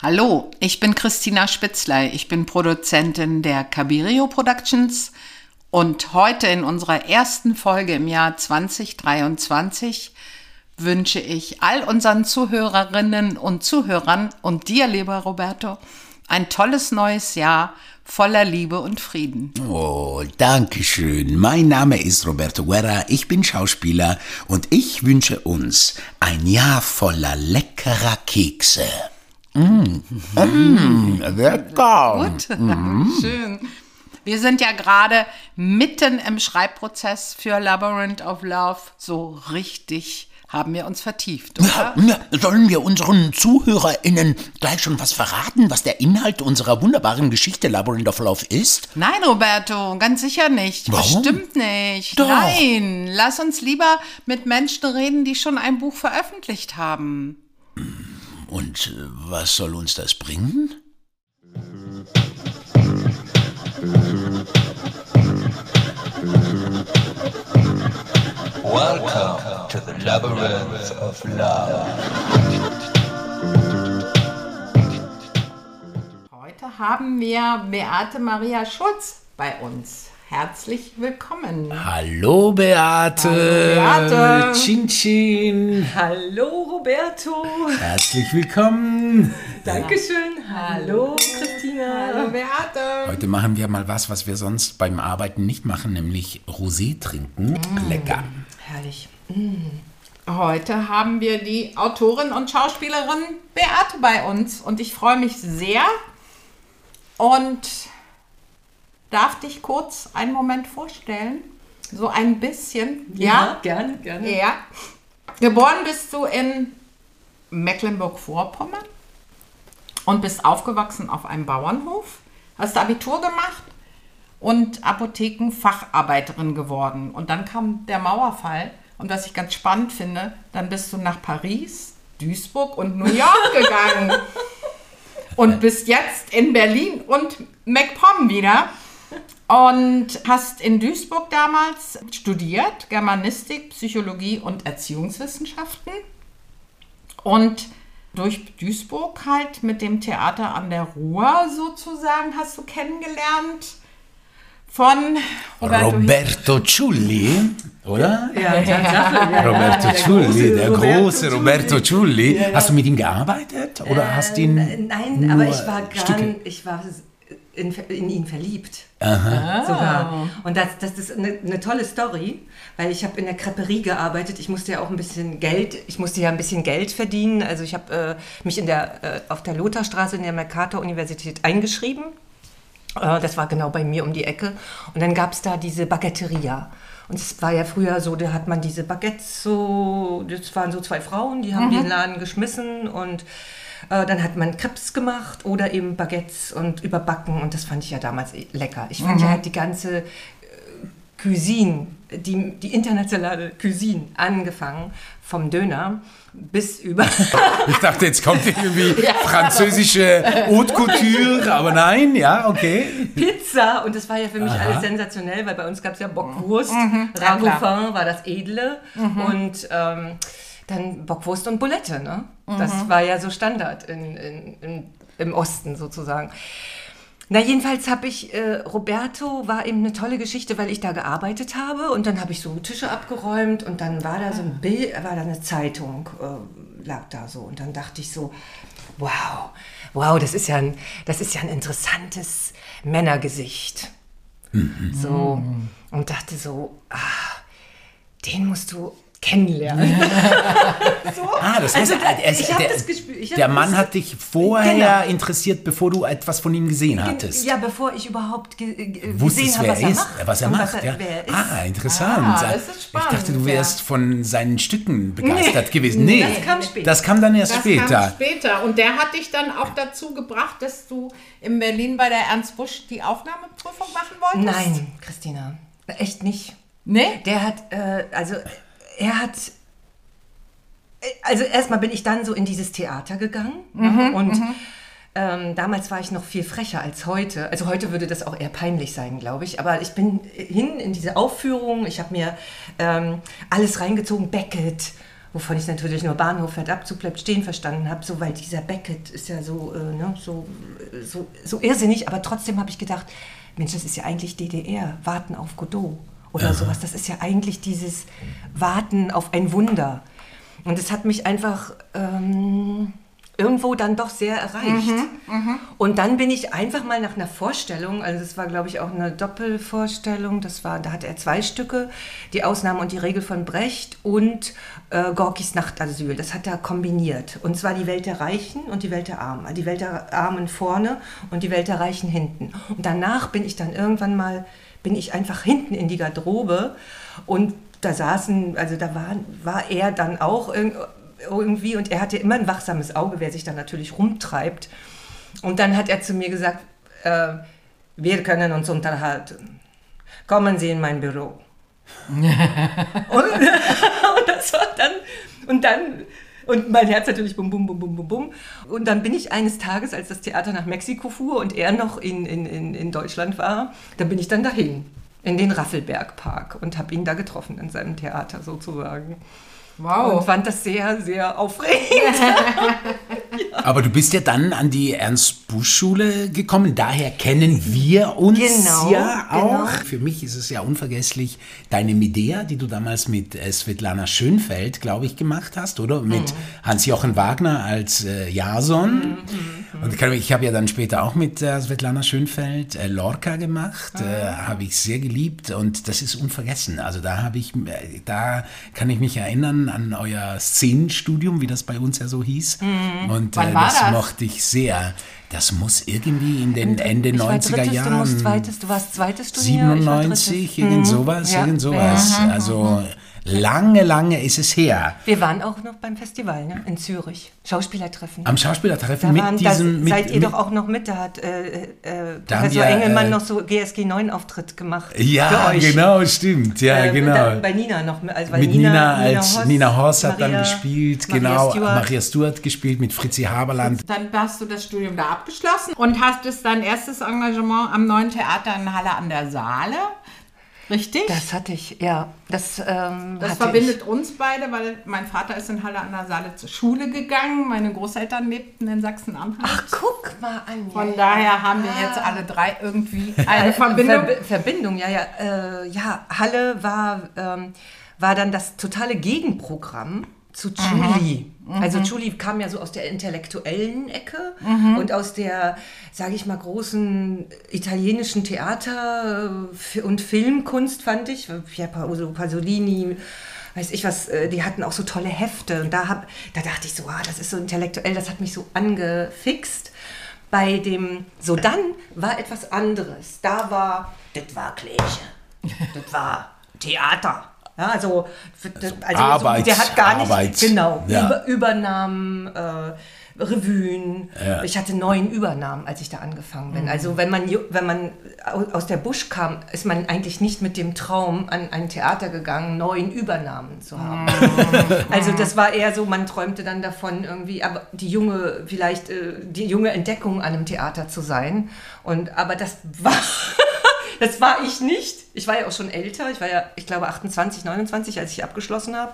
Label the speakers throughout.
Speaker 1: Hallo, ich bin Christina Spitzley. Ich bin Produzentin der Cabirio Productions und heute in unserer ersten Folge im Jahr 2023 wünsche ich all unseren Zuhörerinnen und Zuhörern und dir, lieber Roberto, ein tolles neues Jahr voller Liebe und Frieden.
Speaker 2: Oh, danke schön. Mein Name ist Roberto Guerra, ich bin Schauspieler und ich wünsche uns ein Jahr voller leckerer Kekse.
Speaker 1: Mm. Mm, lecker. Gut, mm. schön. Wir sind ja gerade mitten im Schreibprozess für Labyrinth of Love. So richtig haben wir uns vertieft, oder?
Speaker 2: Sollen wir unseren ZuhörerInnen gleich schon was verraten, was der Inhalt unserer wunderbaren Geschichte Labyrinth of Love ist?
Speaker 1: Nein, Roberto, ganz sicher nicht.
Speaker 2: Warum?
Speaker 1: Bestimmt nicht.
Speaker 2: Doch.
Speaker 1: Nein, lass uns lieber mit Menschen reden, die schon ein Buch veröffentlicht haben.
Speaker 2: Und äh, was soll uns das bringen?
Speaker 3: Welcome to the labyrinth of love.
Speaker 1: Heute haben wir Beate Maria Schulz bei uns. Herzlich willkommen.
Speaker 2: Hallo Beate.
Speaker 1: Hallo, Beate.
Speaker 2: Chin Chin.
Speaker 4: Hallo Roberto.
Speaker 2: Herzlich willkommen.
Speaker 4: Dankeschön. Hallo Christina.
Speaker 1: Hallo Beate.
Speaker 2: Heute machen wir mal was, was wir sonst beim Arbeiten nicht machen, nämlich Rosé trinken. Lecker.
Speaker 4: Herrlich.
Speaker 1: Heute haben wir die Autorin und Schauspielerin Beate bei uns und ich freue mich sehr und darf dich kurz einen Moment vorstellen. So ein bisschen.
Speaker 4: gerne, gerne.
Speaker 1: Ja. Geboren bist du in Mecklenburg-Vorpommern und bist aufgewachsen auf einem Bauernhof, hast Abitur gemacht und Apothekenfacharbeiterin geworden. Und dann kam der Mauerfall. Und was ich ganz spannend finde, dann bist du nach Paris, Duisburg und New York gegangen. und bist jetzt in Berlin und MacPom wieder. Und hast in Duisburg damals studiert, Germanistik, Psychologie und Erziehungswissenschaften. Und durch Duisburg halt mit dem Theater an der Ruhr sozusagen hast du kennengelernt von
Speaker 2: Roberto Ciulli, oder?
Speaker 4: Ja. Ja,
Speaker 2: Roberto Ciulli, der
Speaker 4: Roberto
Speaker 2: große Roberto Ciulli.
Speaker 4: Ja.
Speaker 2: Hast du mit ihm gearbeitet oder hast ihn
Speaker 4: Äh, Nein,
Speaker 2: nur
Speaker 4: aber ich war gern, ich war in, in ihn verliebt. Sogar. Und das, das ist eine, eine tolle Story, weil ich habe in der Creperie gearbeitet. Ich musste ja auch ein bisschen Geld, ich musste ja ein bisschen Geld verdienen. Also ich habe äh, mich in der, äh, auf der Lotharstraße in der Mercator-Universität eingeschrieben. Äh, das war genau bei mir um die Ecke. Und dann gab es da diese Baguetteria. Und es war ja früher so, da hat man diese Baguettes so, das waren so zwei Frauen, die haben den Laden geschmissen und äh, dann hat man Crepes gemacht oder eben Baguettes und überbacken und das fand ich ja damals eh lecker. Ich fand ja halt die ganze äh, Cuisine, die, die internationale Cuisine, angefangen vom Döner bis über
Speaker 2: Ich dachte, jetzt kommt irgendwie französische Haute Couture, aber nein, ja, okay.
Speaker 4: Pizza und das war ja für mich alles sensationell, weil bei uns gab es ja Bockwurst, Ragoufin war das Edle und ähm, dann Bockwurst und Bulette, ne? Das war ja so Standard in, in, in, im Osten sozusagen. Na, jedenfalls habe ich, äh, Roberto war eben eine tolle Geschichte, weil ich da gearbeitet habe und dann habe ich so Tische abgeräumt und dann war da so ein Bild, war da eine Zeitung, äh, lag da so und dann dachte ich so, wow, wow, das ist ja ein, das ist ja ein interessantes Männergesicht. So, und dachte so, ah, den musst du kennenlernen.
Speaker 2: Ah, das heißt,
Speaker 4: Also da-
Speaker 2: er ist-
Speaker 4: ich hab
Speaker 2: der,
Speaker 4: das gespürt, ich hab
Speaker 2: der
Speaker 4: das-
Speaker 2: Mann hat dich vorher
Speaker 4: Genau.
Speaker 2: interessiert, bevor du etwas von ihm gesehen hattest.
Speaker 4: Ja, bevor ich überhaupt ge gesehen habe,
Speaker 2: wer
Speaker 4: was
Speaker 2: er ist,
Speaker 4: macht.
Speaker 2: was er macht. ja.
Speaker 4: wer er ist.
Speaker 2: Ah, interessant.
Speaker 1: Ah, das ist spannend,
Speaker 2: ich dachte, du wärst
Speaker 1: ja.
Speaker 2: von seinen Stücken begeistert gewesen. Nee,
Speaker 4: das kam später.
Speaker 2: Das kam dann erst
Speaker 1: Das
Speaker 2: später.
Speaker 1: kam später. Und der hat dich dann auch dazu gebracht, dass du in Berlin bei der Ernst Busch die Aufnahmeprüfung machen wolltest?
Speaker 4: Nein, Christina, echt nicht.
Speaker 1: Nee?
Speaker 4: Der hat, äh, also er hat, also erstmal bin ich dann so in dieses Theater gegangen
Speaker 1: Mhm,
Speaker 4: und ähm, damals war ich noch viel frecher als heute. Also heute würde das auch eher peinlich sein, glaube ich. Aber ich bin hin in diese Aufführung. Ich habe mir ähm, alles reingezogen, Beckett, wovon ich natürlich nur Bahnhof fährt Abzug bleibt stehen verstanden habe, so weil dieser Beckett ist ja so, äh, ne, so, so, so irrsinnig, aber trotzdem habe ich gedacht, Mensch, das ist ja eigentlich DDR, Warten auf Godot oder sowas. Das ist ja eigentlich dieses Warten auf ein Wunder. Und es hat mich einfach ähm, irgendwo dann doch sehr erreicht. Und dann bin ich einfach mal nach einer Vorstellung, also das war glaube ich auch eine Doppelvorstellung, das war, da hat er zwei Stücke, die Ausnahme und die Regel von Brecht und äh, Gorkis Nachtasyl, das hat er kombiniert. Und zwar die Welt der Reichen und die Welt der Armen. Die Welt der Armen vorne und die Welt der Reichen hinten. Und danach bin ich dann irgendwann mal, bin ich einfach hinten in die Garderobe und da saßen, also da war, war er dann auch irg- irgendwie und er hatte immer ein wachsames Auge, wer sich dann natürlich rumtreibt. Und dann hat er zu mir gesagt, äh, wir können uns unterhalten. Kommen Sie in mein Büro. und, und das war dann, und dann, und mein Herz natürlich bum, bum, bum, bum, bum, bum. Und dann bin ich eines Tages, als das Theater nach Mexiko fuhr und er noch in, in, in, in Deutschland war, dann bin ich dann dahin, in den Raffelbergpark und habe ihn da getroffen, in seinem Theater sozusagen.
Speaker 1: Wow.
Speaker 4: Und fand das sehr, sehr aufregend.
Speaker 2: Aber du bist ja dann an die Ernst-Busch-Schule gekommen. Daher kennen wir uns
Speaker 4: Genau,
Speaker 2: ja auch.
Speaker 4: genau.
Speaker 2: Für mich ist es ja unvergesslich deine Medea, die du damals mit äh, Svetlana Schönfeld, glaube ich, gemacht hast, oder? Mit
Speaker 4: Mhm.
Speaker 2: Hans-Jochen Wagner als äh, Jason. Und ich, kann mich- ich habe ja dann später auch mit äh, Svetlana Schönfeld äh, Lorca gemacht. Äh, habe ich sehr geliebt und das ist unvergessen. Also da habe ich, äh, da kann ich mich erinnern an euer Szenenstudium, wie das bei uns ja so hieß. Und äh,
Speaker 1: war
Speaker 2: das
Speaker 1: das?
Speaker 2: mochte ich sehr. Das muss irgendwie in den Ende
Speaker 4: Ich war
Speaker 2: 90er
Speaker 4: drittes,
Speaker 2: Jahren.
Speaker 4: Du, musst zweites, du warst zweites war
Speaker 2: 97,
Speaker 4: drittes.
Speaker 2: irgend
Speaker 4: Mhm.
Speaker 2: sowas,
Speaker 4: Ja.
Speaker 2: irgend sowas. Also lange, lange ist es her.
Speaker 4: Wir waren auch noch beim Festival ne? in Zürich. Schauspielertreffen.
Speaker 2: Am Schauspielertreffen
Speaker 4: da
Speaker 2: mit
Speaker 4: waren,
Speaker 2: diesem.
Speaker 4: da
Speaker 2: mit,
Speaker 4: seid ihr
Speaker 2: mit,
Speaker 4: doch auch noch mit. Da hat äh, äh,
Speaker 2: Da haben
Speaker 4: Professor
Speaker 2: wir,
Speaker 4: Engelmann
Speaker 2: äh,
Speaker 4: noch so GSG 9 Auftritt gemacht.
Speaker 2: Ja, genau, stimmt. Ja,
Speaker 4: Äh,
Speaker 2: genau.
Speaker 4: Da, bei Nina noch. Also bei
Speaker 2: mit Nina, als
Speaker 4: Hoss,
Speaker 2: Nina Horst hat dann
Speaker 4: Maria-
Speaker 2: gespielt,
Speaker 4: Maria
Speaker 2: genau,
Speaker 4: Stuart.
Speaker 2: Maria Stuart gespielt mit Fritzi Haberland.
Speaker 1: Dann hast du das Studium da abgeschlossen und hast es dein erstes Engagement am Neuen Theater in Halle an der Saale. Richtig?
Speaker 4: Das hatte ich, ja. Das, ähm,
Speaker 1: Das
Speaker 4: hatte
Speaker 1: verbindet uns beide, weil mein Vater ist in Halle an der Saale zur Schule gegangen. Meine Großeltern lebten in Sachsen-Anhalt.
Speaker 4: Ach, guck mal an.
Speaker 1: Von
Speaker 4: ja,
Speaker 1: daher haben wir jetzt alle drei irgendwie eine Verbindung.
Speaker 4: Verbi- Verbindung, ja, ja. Äh, ja, Halle war, ähm, war dann das totale Gegenprogramm zu Julie. Also Julie kam ja so aus der intellektuellen Ecke und aus der, sage ich mal, großen italienischen Theater- äh, und Filmkunst, fand ich. Pier Paolo Pasolini, weiß ich was, äh, die hatten auch so tolle Hefte. Und da, hab, da dachte ich so, ah, das ist so intellektuell, das hat mich so angefixt. Bei dem So dann war etwas anderes. Da war, das war Kirche, das war Theater. Ja, also, also
Speaker 2: Arbeits-
Speaker 4: so, der hat gar nicht,
Speaker 2: Arbeits-
Speaker 4: genau,
Speaker 2: ja.
Speaker 4: Über, Übernahmen, äh, Revuen. Ich hatte neun Übernahmen, als ich da angefangen bin. Also wenn man, wenn man au- aus der Busch kam, ist man eigentlich nicht mit dem Traum an ein Theater gegangen, neun Übernahmen zu haben. Also das war eher so, man träumte dann davon irgendwie, aber die junge, vielleicht äh, die junge Entdeckung an einem Theater zu sein. Und aber das war, das war ich nicht. Ich war ja auch schon älter. Ich war ja, ich glaube 28, 29, als ich abgeschlossen habe.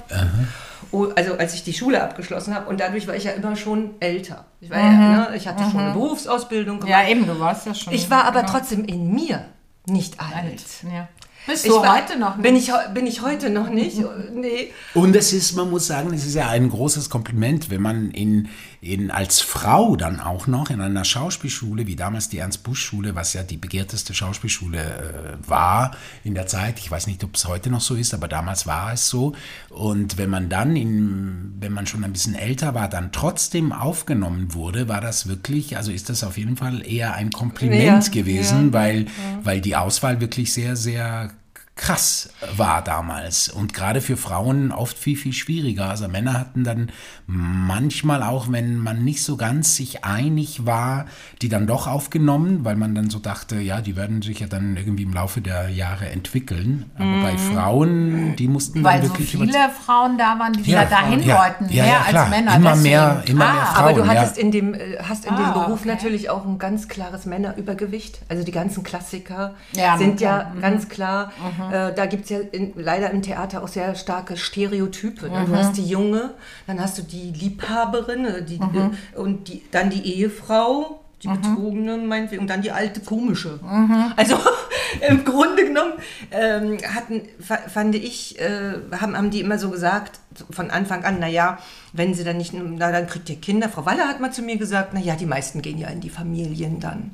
Speaker 4: Oh, Also als ich die Schule abgeschlossen habe. Und dadurch war ich ja immer schon älter. Ich war ja, ne, ich hatte schon eine Berufsausbildung gemacht.
Speaker 1: Ja, eben, du warst ja schon.
Speaker 4: Ich war aber
Speaker 1: genau,
Speaker 4: trotzdem in mir nicht alt.
Speaker 1: alt. Ja. Bist
Speaker 4: Ich
Speaker 1: du
Speaker 4: war-
Speaker 1: heute noch nicht?
Speaker 4: Bin ich, bin ich heute noch nicht? Nee.
Speaker 2: Und es ist, man muss sagen, es ist ja ein großes Kompliment, wenn man in, in als Frau dann auch noch in einer Schauspielschule, wie damals die Ernst-Busch-Schule, was ja die begehrteste Schauspielschule äh, war in der Zeit, ich weiß nicht, ob es heute noch so ist, aber damals war es so. Und wenn man dann, in, wenn man schon ein bisschen älter war, dann trotzdem aufgenommen wurde, war das wirklich, also ist das auf jeden Fall eher ein Kompliment
Speaker 4: Ja,
Speaker 2: gewesen,
Speaker 4: ja,
Speaker 2: weil, weil die Auswahl wirklich sehr, sehr krass war damals und gerade für Frauen oft viel, viel schwieriger. Also Männer hatten dann manchmal auch, wenn man nicht so ganz sich einig war, die dann doch aufgenommen, weil man dann so dachte, ja, die werden sich ja dann irgendwie im Laufe der Jahre entwickeln. Aber bei Frauen, die mussten
Speaker 1: Mhm. Weil
Speaker 2: dann
Speaker 1: so
Speaker 2: wirklich
Speaker 1: viele Frauen da waren, die
Speaker 2: Ja,
Speaker 1: da dahin
Speaker 2: ja.
Speaker 1: wollten,
Speaker 2: Ja,
Speaker 1: mehr
Speaker 2: ja, klar.
Speaker 1: als Männer.
Speaker 2: Immer
Speaker 1: deswegen.
Speaker 2: mehr- immer mehr
Speaker 1: ah,
Speaker 2: Frauen.
Speaker 4: Aber du
Speaker 2: ja.
Speaker 4: hattest in dem, äh, hast in dem
Speaker 1: Ah,
Speaker 4: Beruf
Speaker 1: okay.
Speaker 4: natürlich auch ein ganz klares Männerübergewicht. Also die ganzen Klassiker
Speaker 1: Ja,
Speaker 4: sind ja
Speaker 1: mhm.
Speaker 4: ganz klar. Äh, da gibt es ja in, leider im Theater auch sehr starke Stereotype. Ne? Du hast die Junge, dann hast du die Liebhaberin äh, die, äh, und die, dann die Ehefrau, die Betrogene meinetwegen, und dann die alte komische. Also im Grunde genommen ähm, hatten, fa- fand ich, äh, haben, haben die immer so gesagt, von Anfang an, naja, wenn sie dann nicht, na dann kriegt ihr Kinder. Frau Waller hat mal zu mir gesagt, naja, die meisten gehen ja in die Familien dann.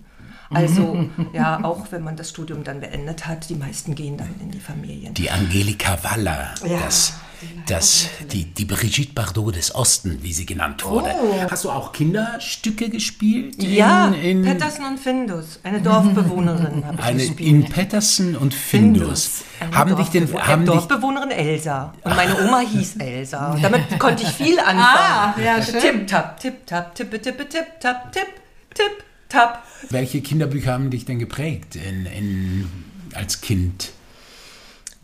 Speaker 4: Also, ja, auch wenn man das Studium dann beendet hat, die meisten gehen dann in die Familien.
Speaker 2: Die Angelika Waller,
Speaker 4: Ja,
Speaker 2: das,
Speaker 4: die
Speaker 2: das, die, die Brigitte Bardot des Osten, wie sie genannt wurde. Hast du auch Kinderstücke gespielt?
Speaker 4: Ja,
Speaker 2: in, in,
Speaker 4: Patterson und Findus, eine Dorfbewohnerin habe ich
Speaker 2: eine,
Speaker 4: gespielt.
Speaker 2: in Patterson und Findus.
Speaker 4: Eine
Speaker 2: Haben dich denn, haben
Speaker 4: Dorfbewohnerin Elsa. Und meine Oma hieß Elsa. Und damit konnte ich viel anfangen.
Speaker 1: Ah, ja, schön.
Speaker 4: Tipp, tap, tipp, tap, tippe, tippe, tipp, tap, tipp, tipp, tap.
Speaker 2: welche Kinderbücher haben dich denn geprägt in, in, als Kind?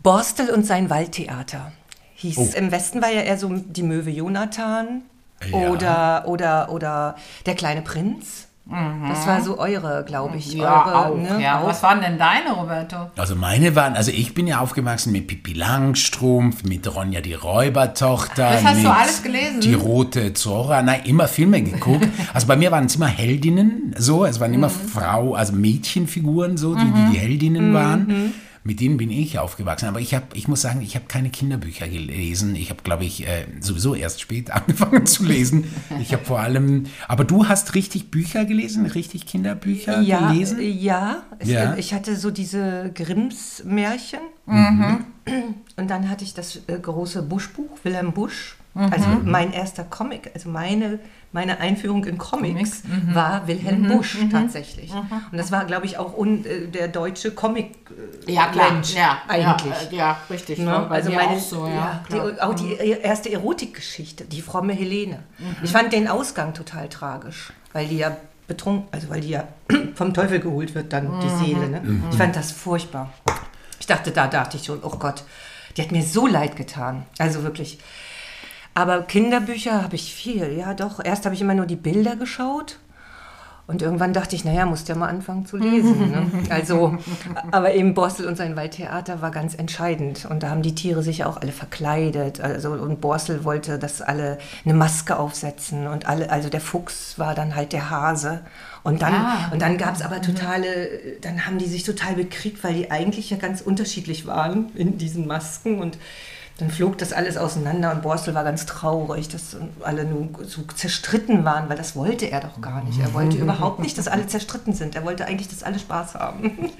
Speaker 4: Borstel und sein Waldtheater hieß.
Speaker 2: Oh.
Speaker 4: Im Westen war ja eher so die Möwe Jonathan
Speaker 2: Ja.
Speaker 4: oder, oder, oder der kleine Prinz. Das war so eure, glaube ich.
Speaker 1: Ja,
Speaker 4: eure,
Speaker 1: auch.
Speaker 4: ne,
Speaker 1: ja.
Speaker 4: auch.
Speaker 1: Was waren denn deine, Roberto?
Speaker 2: Also meine waren, also ich bin ja aufgewachsen mit Pippi Langstrumpf, mit Ronja die Räubertochter.
Speaker 1: Das hast du
Speaker 2: mit
Speaker 1: alles gelesen?
Speaker 2: Die rote Zora, nein, immer Filme geguckt. also bei mir waren es immer Heldinnen, so, es waren
Speaker 1: Mhm.
Speaker 2: immer Frau, also Mädchenfiguren, so, die die, die Heldinnen waren. Mit denen bin ich aufgewachsen. Aber ich habe, ich muss sagen, ich habe keine Kinderbücher gelesen. Ich habe, glaube ich, äh, sowieso erst spät angefangen zu lesen. Ich habe vor allem, aber du hast richtig Bücher gelesen, richtig Kinderbücher
Speaker 4: ja,
Speaker 2: gelesen?
Speaker 4: Ja, es,
Speaker 2: Ja.
Speaker 4: ich hatte so diese Grimms Märchen.
Speaker 2: Mhm.
Speaker 4: Und dann hatte ich das äh, große Buschbuch, Wilhelm Busch.
Speaker 2: Mhm.
Speaker 4: Also mein erster Comic, also meine, meine Einführung in Comics,
Speaker 2: Mhm.
Speaker 4: war Wilhelm Busch tatsächlich. Und das war, glaube ich, auch un, äh, der deutsche Comic äh,
Speaker 1: Ja, klar.
Speaker 4: Mensch
Speaker 1: ja,
Speaker 4: eigentlich.
Speaker 1: Ja, äh, ja richtig.
Speaker 4: Ne? Also meine,
Speaker 1: auch so, ja.
Speaker 4: die, auch die erste Erotikgeschichte, die fromme Helene.
Speaker 1: Mhm.
Speaker 4: Ich fand den Ausgang total tragisch, weil die ja betrunken, also weil die ja vom Teufel geholt wird, dann
Speaker 1: Mhm.
Speaker 4: die Seele. Ne? Ich fand das furchtbar. Ich dachte, da dachte ich schon, oh Gott, die hat mir so leid getan. Also wirklich. Aber Kinderbücher habe ich viel, ja doch. Erst habe ich immer nur die Bilder geschaut. Und irgendwann dachte ich, naja, musst ja mal anfangen zu lesen. Ne? Also, aber eben Borstel und sein Waldtheater war ganz entscheidend. Und da haben die Tiere sich ja auch alle verkleidet. Also, und Borstel wollte, dass alle eine Maske aufsetzen. Und alle, also der Fuchs war dann halt der Hase. Und dann,
Speaker 1: Ah.
Speaker 4: und dann gab es aber totale, dann haben die sich total bekriegt, weil die eigentlich ja ganz unterschiedlich waren in diesen Masken. Und dann flog das alles auseinander und Borstel war ganz traurig, dass alle nun so zerstritten waren, weil das wollte er doch gar nicht. Er wollte überhaupt nicht, dass alle zerstritten sind. Er wollte eigentlich, dass alle Spaß haben.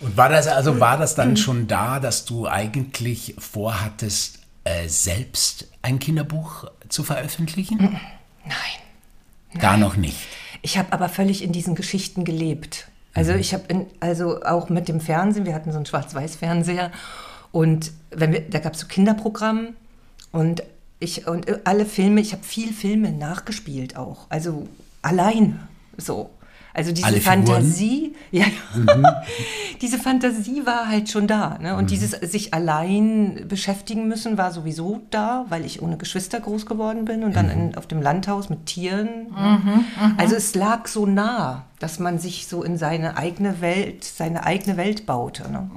Speaker 2: Und war das also war das dann schon da, dass du eigentlich vorhattest, äh, selbst ein Kinderbuch zu veröffentlichen?
Speaker 4: Nein.
Speaker 2: Da noch nicht.
Speaker 4: Ich habe aber völlig in diesen Geschichten gelebt. Also ich habe also auch mit dem Fernsehen, wir hatten so einen Schwarz-Weiß-Fernseher und wenn wir, da gab es so Kinderprogramm und ich und alle Filme, ich habe viel Filme nachgespielt auch, also alleine so. Also diese
Speaker 2: Alle?
Speaker 4: Fantasie, ja, ja. diese Fantasie war halt schon da. Ne? Und dieses sich allein beschäftigen müssen war sowieso da, weil ich ohne Geschwister groß geworden bin und dann in, auf dem Landhaus mit Tieren. ne? Also es lag so nah, dass man sich so in seine eigene Welt, seine eigene Welt baute. Ne?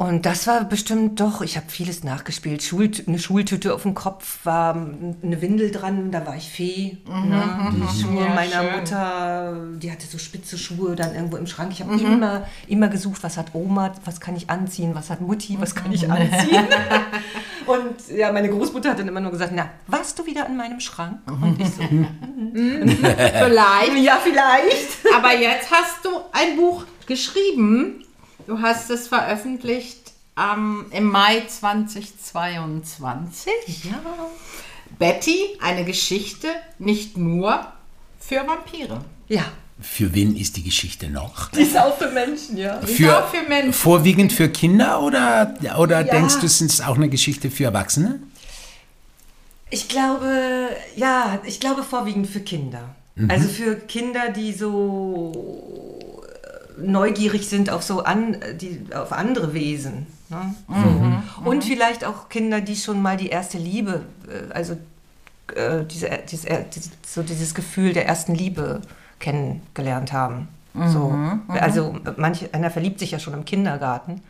Speaker 4: Und das war bestimmt doch, ich habe vieles nachgespielt. Schul, eine Schultüte auf dem Kopf war eine Windel dran, da war ich Fee. ne? Die Schuhe
Speaker 1: Ja,
Speaker 4: meiner
Speaker 1: schön.
Speaker 4: Mutter, die hatte so spitze Schuhe dann irgendwo im Schrank. Ich habe immer, immer gesucht, was hat Oma, was kann ich anziehen, was hat Mutti, was kann ich anziehen. Und ja, meine Großmutter hat dann immer nur gesagt, na, warst du wieder in meinem Schrank? Und ich so,
Speaker 1: Vielleicht.
Speaker 4: ja, vielleicht.
Speaker 1: Aber jetzt hast du ein Buch geschrieben. Du hast es veröffentlicht ähm, im Mai 2022.
Speaker 4: Ja.
Speaker 1: Betty, eine Geschichte nicht nur für Vampire.
Speaker 4: Ja,
Speaker 2: Für wen ist die Geschichte noch?
Speaker 4: die ist auch für Menschen, ja.
Speaker 2: Für,
Speaker 1: auch für Menschen.
Speaker 2: Vorwiegend für Kinder oder, oder
Speaker 4: Ja.
Speaker 2: denkst du, es ist auch eine Geschichte für Erwachsene?
Speaker 4: Ich glaube, ja, ich glaube vorwiegend für Kinder. Also für Kinder, die so neugierig sind auf so an, die, auf andere Wesen. Ne? So. Und vielleicht auch Kinder, die schon mal die erste Liebe, äh, also äh, diese, diese, äh, diese, so dieses Gefühl der ersten Liebe kennengelernt haben. So. Also manche, einer verliebt sich ja schon im Kindergarten.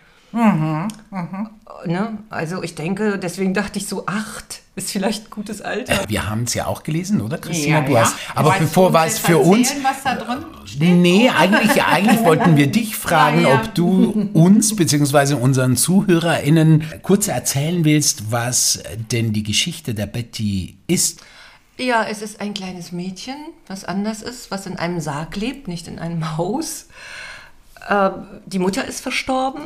Speaker 4: Ne? Also ich denke, deswegen dachte ich so, acht ist vielleicht ein gutes Alter.
Speaker 2: Wir haben es ja auch gelesen, oder Christina?
Speaker 1: Ja,
Speaker 2: du
Speaker 1: ja.
Speaker 2: hast, aber
Speaker 1: Weißt
Speaker 2: bevor
Speaker 1: du
Speaker 2: war es
Speaker 1: jetzt
Speaker 2: für uns.
Speaker 1: erzählen, was da drin steht?
Speaker 2: Nee, eigentlich, eigentlich wollten wir dich fragen,
Speaker 1: Ja, ja.
Speaker 2: ob du uns bzw. unseren ZuhörerInnen kurz erzählen willst, was denn die Geschichte der Betty ist.
Speaker 4: Ja, es ist ein kleines Mädchen, was anders ist, was in einem Sarg lebt, nicht in einem Haus. Ähm, die Mutter ist verstorben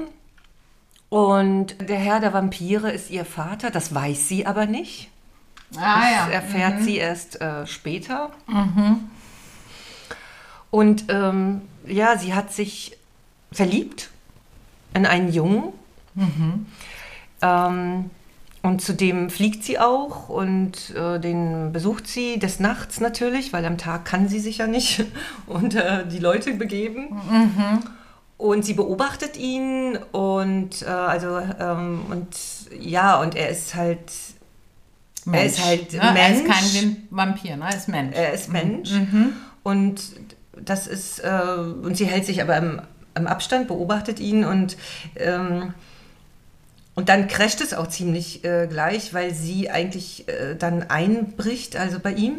Speaker 4: und der Herr der Vampire ist ihr Vater, das weiß sie aber nicht.
Speaker 1: Ah,
Speaker 4: Das
Speaker 1: ja.
Speaker 4: erfährt sie erst äh, später. Und ähm, ja, sie hat sich verliebt in einen Jungen. Ähm, und zudem fliegt sie auch und äh, den besucht sie des Nachts natürlich, weil am Tag kann sie sich ja nicht unter die Leute begeben. Und sie beobachtet ihn und äh, also ähm, und ja und er ist halt er ist halt
Speaker 1: ne? Er ist
Speaker 4: Mensch.
Speaker 1: kein Vampir, ne? Er ist Mensch.
Speaker 4: Er ist Mensch und das ist äh, und sie hält sich aber im, im Abstand, beobachtet ihn und ähm, und dann crasht es auch ziemlich äh, gleich, weil sie eigentlich äh, dann einbricht, also bei ihm.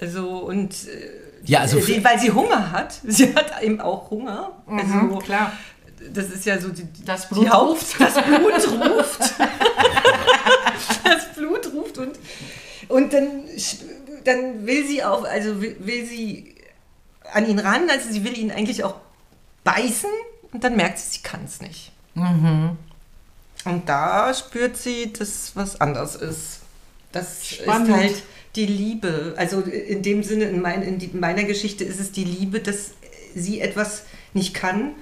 Speaker 4: Also und äh,
Speaker 2: Ja, also
Speaker 4: sie, weil sie Hunger hat. Sie hat eben auch Hunger. Also
Speaker 1: klar.
Speaker 4: das ist ja so die,
Speaker 1: Das Blut
Speaker 4: die Haupt, das Blut ruft. das Blut ruft und, und dann, dann will sie auch, also will, will sie an ihn ran, also sie will ihn eigentlich auch beißen und dann merkt sie, sie kann es nicht. Und da spürt sie, dass was anders ist. Das
Speaker 1: Spannend.
Speaker 4: ist halt die Liebe. Also in dem Sinne, in, mein, in, die, in meiner Geschichte ist es die Liebe, dass sie etwas nicht kann.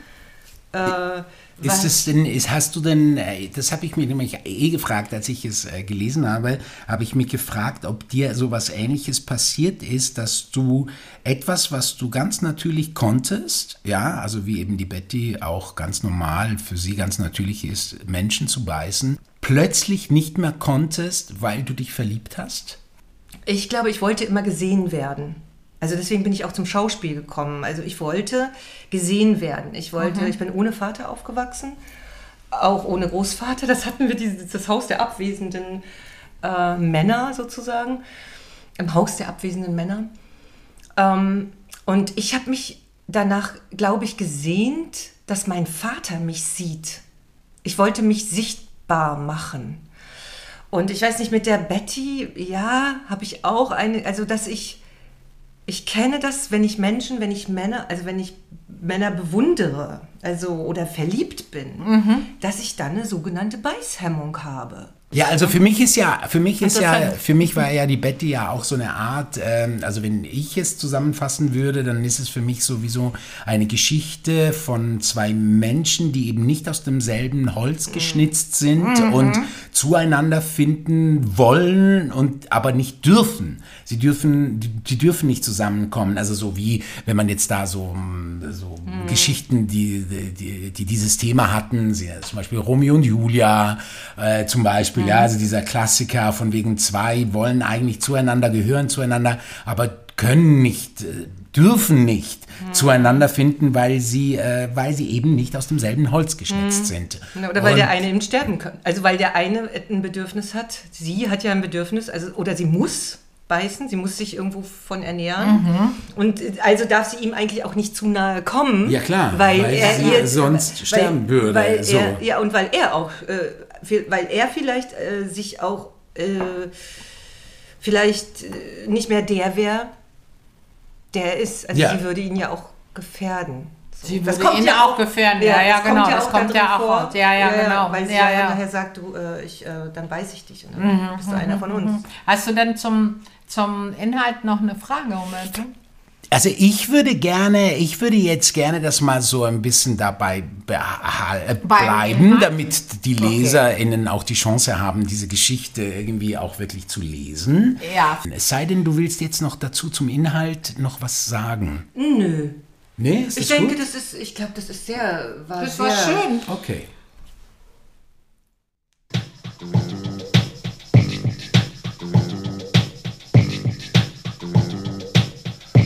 Speaker 4: Äh,
Speaker 2: Ist es denn, ist, hast du denn, äh, das habe ich mir nämlich eh gefragt, als ich es äh, gelesen habe, habe ich mich gefragt, ob dir sowas ähnliches passiert ist, dass du etwas, was du ganz natürlich konntest, ja, also wie eben die Betty auch ganz normal, für sie ganz natürlich ist, Menschen zu beißen, plötzlich nicht mehr konntest, weil du dich verliebt hast?
Speaker 4: Ich glaube, ich wollte immer gesehen werden. Also deswegen bin ich auch zum Schauspiel gekommen. Also ich wollte gesehen werden. Ich wollte, ich bin ohne Vater aufgewachsen, auch ohne Großvater. Das hatten wir, dieses, das Haus der abwesenden äh, Männer sozusagen, im Haus der abwesenden Männer. Ähm, und ich habe mich danach, glaube ich, gesehnt, dass mein Vater mich sieht. Ich wollte mich sichtbar machen. Und ich weiß nicht, mit der Betty, ja, habe ich auch eine, also dass ich, ich kenne das, wenn ich Menschen, wenn ich Männer, also wenn ich Männer bewundere, also oder verliebt bin, dass ich dann eine sogenannte Beißhemmung habe.
Speaker 2: Ja, also für mich ist ja, für mich ist ja, für mich war ja die Betty ja auch so eine Art, ähm, also wenn ich es zusammenfassen würde, dann ist es für mich sowieso eine Geschichte von zwei Menschen, die eben nicht aus demselben Holz geschnitzt sind und zueinander finden wollen und aber nicht dürfen. Sie dürfen, die, dürfen nicht zusammenkommen. Also so wie, wenn man jetzt da so, mm, so Geschichten, die, die, die dieses Thema hatten, sie, zum Beispiel Romeo und Julia äh, zum Beispiel, ja, also dieser Klassiker von wegen zwei wollen eigentlich zueinander gehören, zueinander, aber können nicht, äh, dürfen nicht zueinander finden, weil sie, äh, weil sie eben nicht aus demselben Holz geschnitzt sind.
Speaker 4: Oder weil
Speaker 2: Und-
Speaker 4: der eine eben sterben kann. Also weil der eine ein Bedürfnis hat. Sie hat ja ein Bedürfnis, also oder sie muss beißen, sie muss sich irgendwo von ernähren. Und äh, also darf sie ihm eigentlich auch nicht zu nahe kommen.
Speaker 2: Ja, klar,
Speaker 4: weil,
Speaker 2: weil
Speaker 4: er
Speaker 2: sie
Speaker 4: ihr
Speaker 2: sonst sterben würde,
Speaker 4: Weil
Speaker 2: so.
Speaker 4: er, ja, und weil er auch, äh, weil er vielleicht äh, sich auch äh, vielleicht äh, nicht mehr der wäre, der er ist. Also
Speaker 2: Ja.
Speaker 4: sie würde ihn ja auch gefährden. So.
Speaker 1: Sie
Speaker 4: Das
Speaker 1: würde
Speaker 4: kommt
Speaker 1: ihn
Speaker 4: ja
Speaker 1: auch gefährden. Ja, ja,
Speaker 4: das
Speaker 1: genau,
Speaker 4: Kommt ja
Speaker 1: das
Speaker 4: auch
Speaker 1: kommt
Speaker 4: da
Speaker 1: ja auch
Speaker 4: vor.
Speaker 1: Ja, ja, genau.
Speaker 4: Weil sie
Speaker 1: Ja,
Speaker 4: ja,
Speaker 1: ja.
Speaker 4: nachher sagt, du, äh, ich, äh, dann weiß ich dich und
Speaker 1: Mhm,
Speaker 4: dann bist du einer von uns.
Speaker 1: Hast du denn zum, zum Inhalt noch eine Frage, Umberto?
Speaker 2: Also ich würde gerne, ich würde jetzt gerne das mal so ein bisschen dabei äh, bleiben, damit die LeserInnen auch die Chance haben, diese Geschichte irgendwie auch wirklich zu lesen.
Speaker 1: Ja.
Speaker 2: Es sei denn, du willst jetzt noch dazu zum Inhalt noch was sagen.
Speaker 4: Nö.
Speaker 2: Nee, ist
Speaker 4: Ich
Speaker 2: das
Speaker 4: denke,
Speaker 2: gut?
Speaker 4: das ist, ich glaube, das ist sehr, war
Speaker 1: Das
Speaker 4: sehr,
Speaker 1: war schön.
Speaker 2: Okay.